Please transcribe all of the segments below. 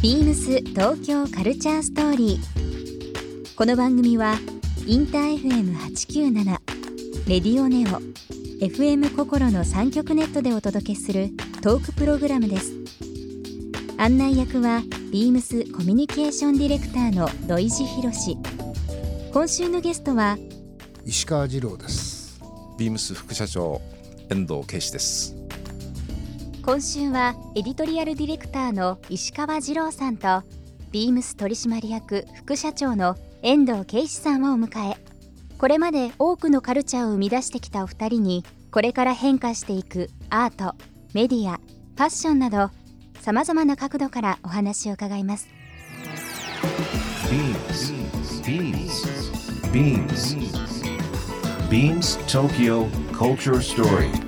ビームス東京カルチャーストーリー。この番組はインター FM897 レディオネオ FM 心の三極ネットでお届けするトークプログラムです。案内役はビームスコミュニケーションディレクターの土井博志。今週のゲストは石川次郎ですビームス副社長遠藤圭司です今週はエディトリアルディレクターの石川二郎さんとビームス取締役副社長の遠藤圭司さんをお迎えこれまで多くのカルチャーを生み出してきたお二人にこれから変化していくアートメディアファッションなどさまざまな角度からお話を伺います Beams. Beams. Beams Tokyo Culture Story.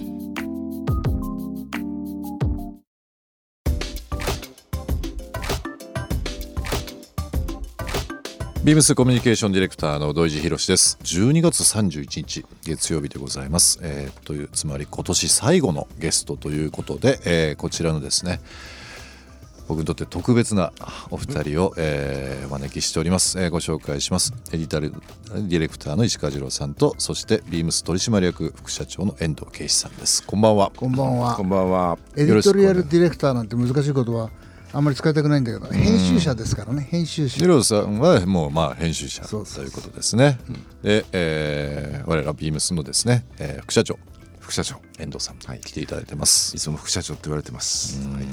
ビームスコミュニケーションディレクターの土井博志です。12月31日月曜日でございます、えーというつまり今年最後のゲストということで、えーこちらのですね僕にとって特別なお二人を、えーお招きしております、えーご紹介します。エディタルディレクターの石川次郎さんとそしてビームス取締役副社長の遠藤圭司さんです。こんばんは。こんばんは。こんばんは。エディトリアルディレクターなんて難しいことはあんまり使いたくないんだけど編集者ですからね。編集者。二郎さんはもうまあ編集者ということですね。で、えー我らビームスのですね、えー副社長。副社長。遠藤さん、来ていただいてます。いつも副社長って言われてます。はい、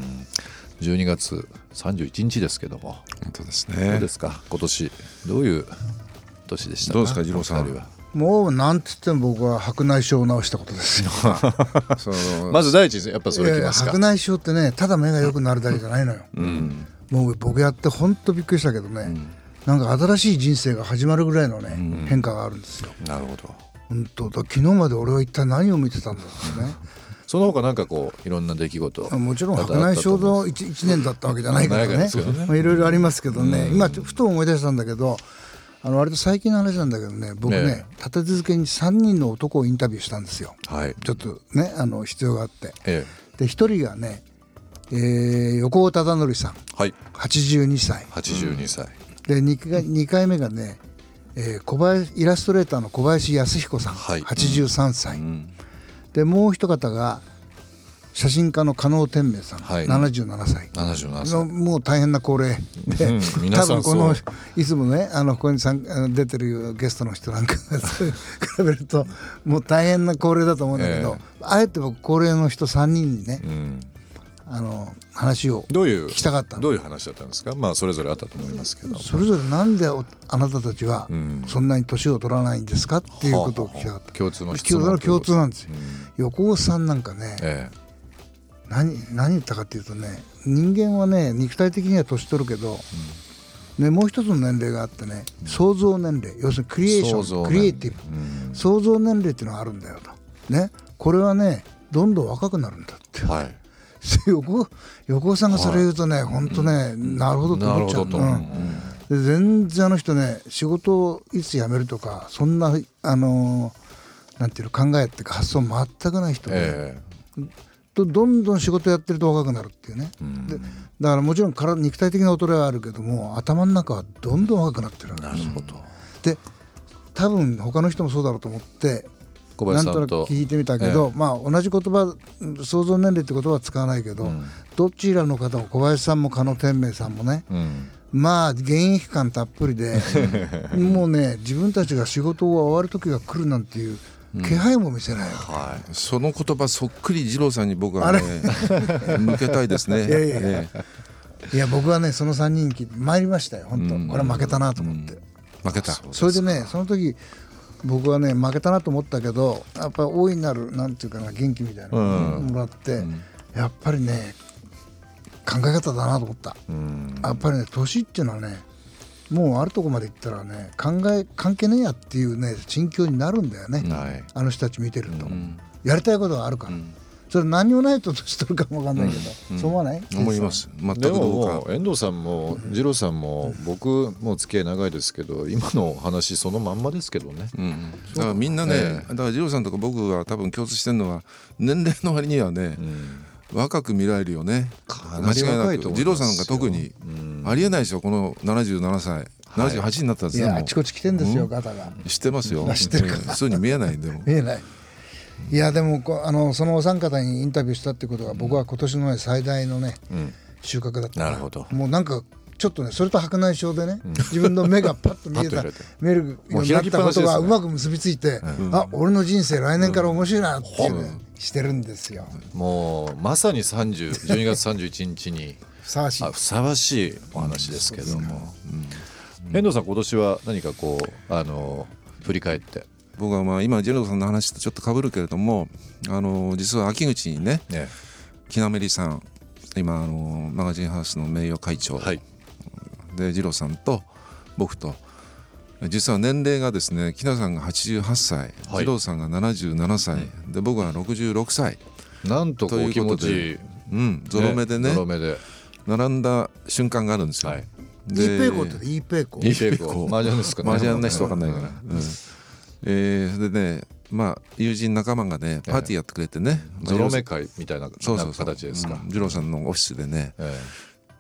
12月31日ですけども、本当ですどうねで。すか？今年。どういう年でしたか？どうですか？二郎さんもうなんつっても僕は白内障を治したことですよ。まず第一にやっぱそれきますか。白内障ってねただ目が良くなるだけじゃないのよ、もう僕やって本当びっくりしたけどね、なんか新しい人生が始まるぐらいのね、変化があるんですよ。なるほど。本当だ昨日まで俺は一体何を見てたんだってね。その他なんかこういろんな出来事。もちろん白内障の 1, 一年だったわけじゃないからね。ね。まあいろいろありますけどね、今ふと思い出したんだけどあの割と最近の話なんだけどね僕ねね立て続けに3人の男をインタビューしたんですよ。はい。ちょっとねあの必要があって。えで1人がね、えー横尾忠則さん。えはい。82歳。82歳。で 2, 回二回目がね、えー小林イラストレーターの小林康彦さん、はい。83歳、でもう一方が写真家の加納天明さん、はい77歳77の歳。もう大変な高齢で、うん 皆多さん分このいつもねあのここに参あの出てるゲストの人なんか比べるともう大変な高齢だと思うんだけど、あえて僕高齢の人3人にね、うん。あの話をどういう聞きたかったのどういう話だったんですか？まあそれぞれあったと思いますけど。それぞれなんでおあなたたちはんそんなに年を取らないんですか？っていうことを聞きたかった。共通の質共問共通なんですよ。横尾さんなんかね、え何何言ったかっていうとね人間はね肉体的には年取るけど、ね、もう一つの年齢があってね創造年齢。要するにクリエーション。クリエイティブ、創造年齢っていうのがあるんだよと。ね。これはねどんどん若くなるんだって。えはい。横尾横尾さんがそれ言うとね、本当ね、なるほどと思っちゃうう。ん。で全然あの人ね仕事をいつ辞めるとかそんなあのーなんていうの考えっていうか発想全くない人で、えとどんどん仕事やってると若くなるっていうね、でだからもちろん体肉体的な衰えはあるけども頭の中はどんどん若くなってるなるほど。で多分他の人もそうだろうと思って小なんとなく聞いてみたけど、まあ同じ言葉うん想像年齢って言葉は使わないけど、どちらの方も小林さんも加納天明さんもね、うん。まあ現役感たっぷりで もうね自分たちが仕事が終わる時が来るなんていう気配も見せないはい。その言葉そっくり二郎さんに僕はね 向けたいですね。いやいやええ。いや僕はねその3人参りましたよ本当、これは負けたなと思って、負けた。それでねその時僕はね負けたなと思ったけどやっぱり大いなるなんていうかな元気みたいなのをもらって、やっぱりね考え方だなと思った、やっぱりね年っていうのはねもうあるとこまで行ったらね考え関係ねえやっていうね心境になるんだよね、はい。あの人たち見てると、うん。やりたいことがあるから、うん。それ何もないとしてるかもわかんないけど、そう思わない？思います。全くどうもかう遠藤さんも二郎さんも僕もう付き合い長いですけど今の話そのまんまですけどね。うん、だからみんなね、えだから二郎さんとか僕が多分共通してるのは年齢の割にはね、若く見られるよね。間違いなと思いますよ。く二郎さんが特に、ありえないでしょこの77歳。78になったんですね、あちこち来てんですよ、ガタが。知ってますよ。知ってる。うん。そうに見えないでも見えない。いやでもあのそのお三方にインタビューしたってことは僕は今年のね最大のね、収穫だったなるほど。もうなんかちょっとねそれと白内障でね、自分の目がパッと見えた見えるようになったことがうまく結びついて、あ俺の人生来年から面白いなっていうね、してるんですよ。もうまさに30 12月31日にふさわしい。あふさわしいお話ですけども、遠藤さん今年は何かこうあの振り返って。僕はまあ今ジェロさんの話とちょっと被るけれどもあの実は秋口にねね木なめりさん今あのマガジンハウスの名誉会長、はい。で二郎さんと僕と。実は年齢がですね木田さんが88歳、はい。二郎さんが77歳、で僕は66歳なんとことういう気持ちいい。うん。ゾロ目でねゾロ目で並んだ瞬間があるんですよ、はい。イーペイコってイーペイコいいペイコ麻雀ですかね。マージャンな人わかんないから、うん。えーでねまあ友人仲間がねパーティーやってくれてね、ゾロ目会みたいなそうそうそう形ですか、うん二郎さんのオフィスでね、え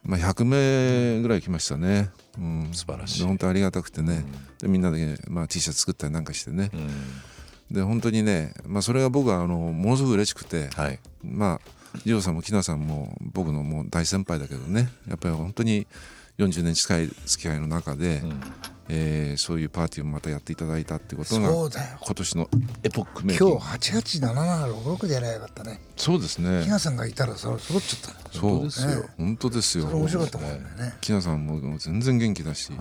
まあ、100名ぐらい来ましたね、うん、素晴らしい。で本当ありがたくてね、でみんなで、まあ、T シャツ作ったりなんかしてね。え、うん。で本当にね、まあ、それが僕はあのものすごく嬉しくて、はい。まあ二郎さんも木名さんも僕のもう大先輩だけどね。やっぱり本当に40年近い付き合いの中で、えーそういうパーティーをまたやっていただいたってことがそうだよ。今年のエポックメイキン今グ日887766でやればよかったね。そうですね。木名さんがいたらそれ揃っちゃったそうですよ。本当ですよ。面白かったもんね。木名さんも全然元気だし、そ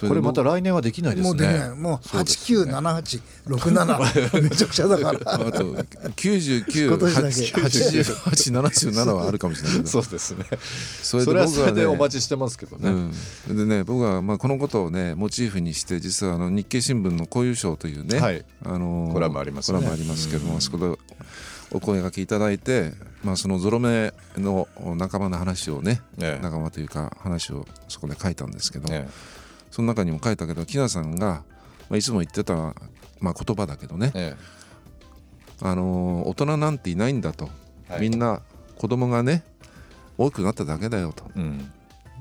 これまた僕来年はできないですね。もうできない。もう897867めちゃくちゃだから。あと99、今年だけ。88、77はあるかもしれないけど、そうですね。そそれはそれでおね待ちしてますけどね、うん、でね僕はまあこのことをねモチーフにして実はあの日経新聞のこういう賞というね、はい。あのコラムありますね。コラムありますけども、そこでお声がけいただいて、まあ、そのゾロ目の仲間の話をね、ええ。仲間というか話をそこで書いたんですけど、えその中にも書いたけど木田さんが、まあ、いつも言ってた、まあ、言葉だけどね、えあの大人なんていないんだと、はい。みんな子供がね大きくなっただけだよと。えうん。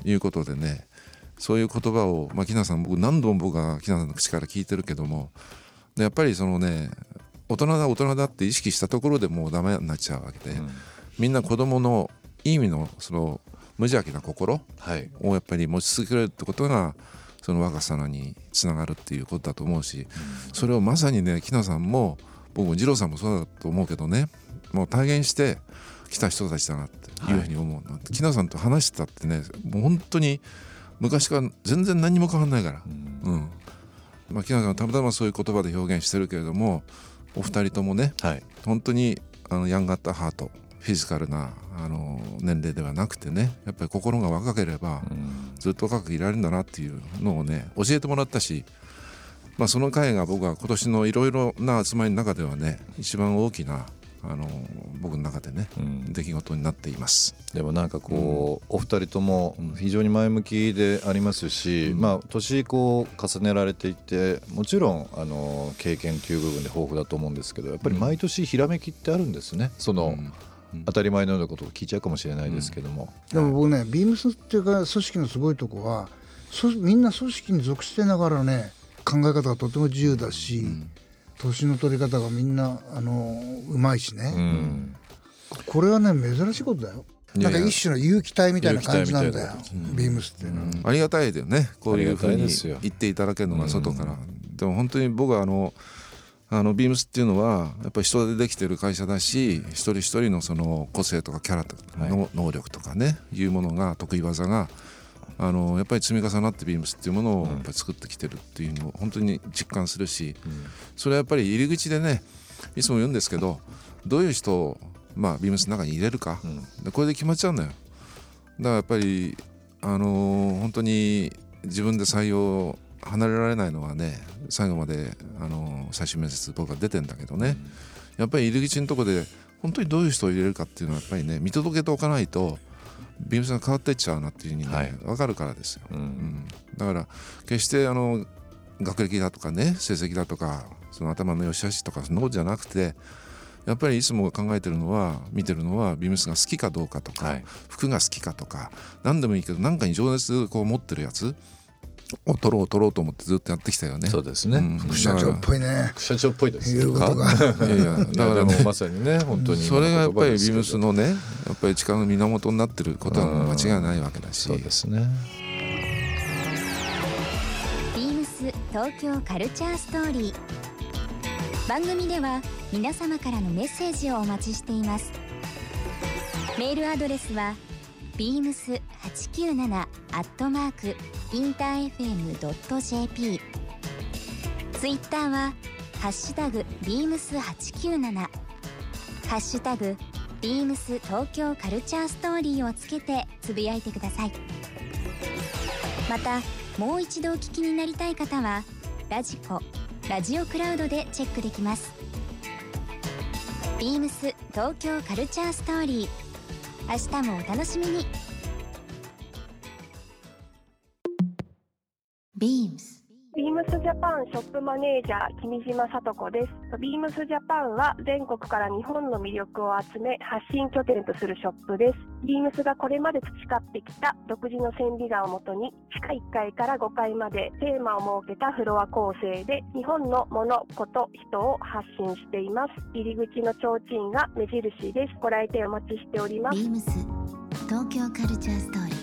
いうことでね。そういう言葉を、まあ、木名さん僕何度も僕は木名さんの口から聞いてるけどもでやっぱりそのね大人だ大人だって意識したところでもうダメになっちゃうわけで、みんな子供のいい意味のその無邪気な心はい。をやっぱり持ち続けるってことがその若さにつながるっていうことだと思うし、それをまさにね木名さんも僕も二郎さんもそうだと思うけどねもう体現してきた人たちだなっていうふうに思うな、木名さんと話してたってねもう本当に昔から全然何も変わんないから、うん。まあ、木名さんはたまたまそういう言葉で表現してるけれどもお二人ともねはい。本当にあのヤンガッタハートフィジカルなあの年齢ではなくてねやっぱり心が若ければずっと若くいられるんだなっていうのをね教えてもらったし、まあ、その会が僕は今年のいろいろな集まりの中ではね一番大きなあの僕の中でね、ん。出来事になっています。でもなんかこう、お二人とも非常に前向きでありますし、まあ年こう重ねられていてもちろんあの経験という部分で豊富だと思うんですけどやっぱり毎年ひらめきってあるんですね。その、当たり前のようなことを聞いちゃうかもしれないですけども、でも僕ねビームスっていうか組織のすごいとこはそみんな組織に属してながらね考え方がとても自由だし、年の取り方がみんなあのうまいしね、うん。これはね珍しいことだよ。なんか一種の有機体みたいな感じなんだよビームスっていうのは、ありがたいだよね。こういうふうにですよ。言っていただけるのが外から、でも本当に僕はあのあのビームスっていうのはやっぱり人でできてる会社だし一人一人のその個性とかキャラとかの能力とかねいうものが得意技があのやっぱり積み重なってビームスっていうものをやっぱり作ってきてるっていうのを本当に実感するし、それはやっぱり入り口でねいつも言うんですけどどういう人を、まあ、ビームスの中に入れるか、でこれで決まっちゃうんだよ。だからやっぱりあのー本当に自分で採用離れられないのはね最後まであの最終面接僕は出てんだけどね、やっぱり入り口のとこで本当にどういう人を入れるかっていうのはやっぱりね見届けておかないとビームスが変わっていっちゃうなっていうふうにね、はい。分かるからですよ、うん。うん。だから決してあの学歴だとかね成績だとかその頭の良し悪しとかそんなことじゃなくてやっぱりいつも考えてるのは見てるのはビームスが好きかどうかとか、はい。服が好きかとか何でもいいけど何かに情熱こう持ってるやつを取ろう取ろうと思ってずっとやってきたよね。そうですね、うん。副社長っぽいね。副社長っぽいです。言うことがいやいやだだからもうまさにね本当にそれがやっぱりビームスののねやっぱり力の源になってることは間違いないわけだし。そうですねビームス東京カルチャーストーリー。番組では皆様からのメッセージをお待ちしています。メールアドレスは beams897 アットマークインター FM.jp ツイッターはハッシュタグ beams897 ハッシュタグビームス東京カルチャーストーリーをつけてつぶやいてください。またもう一度お聞きになりたい方はラジコラジオクラウドでチェックできます。ビームス東京カルチャーストーリー。明日もお楽しみに。ビームス。ビームスジャパンショップマネージャー君島聡子です。ビームスジャパンは全国から日本の魅力を集め発信拠点とするショップです。ビームスがこれまで培ってきた独自の線美画をもとに地下1階から5階までテーマを設けたフロア構成で日本の物、こと、人を発信しています。入り口の提灯が目印です。ご来店お待ちしております。ビームス東京カルチャーストーリー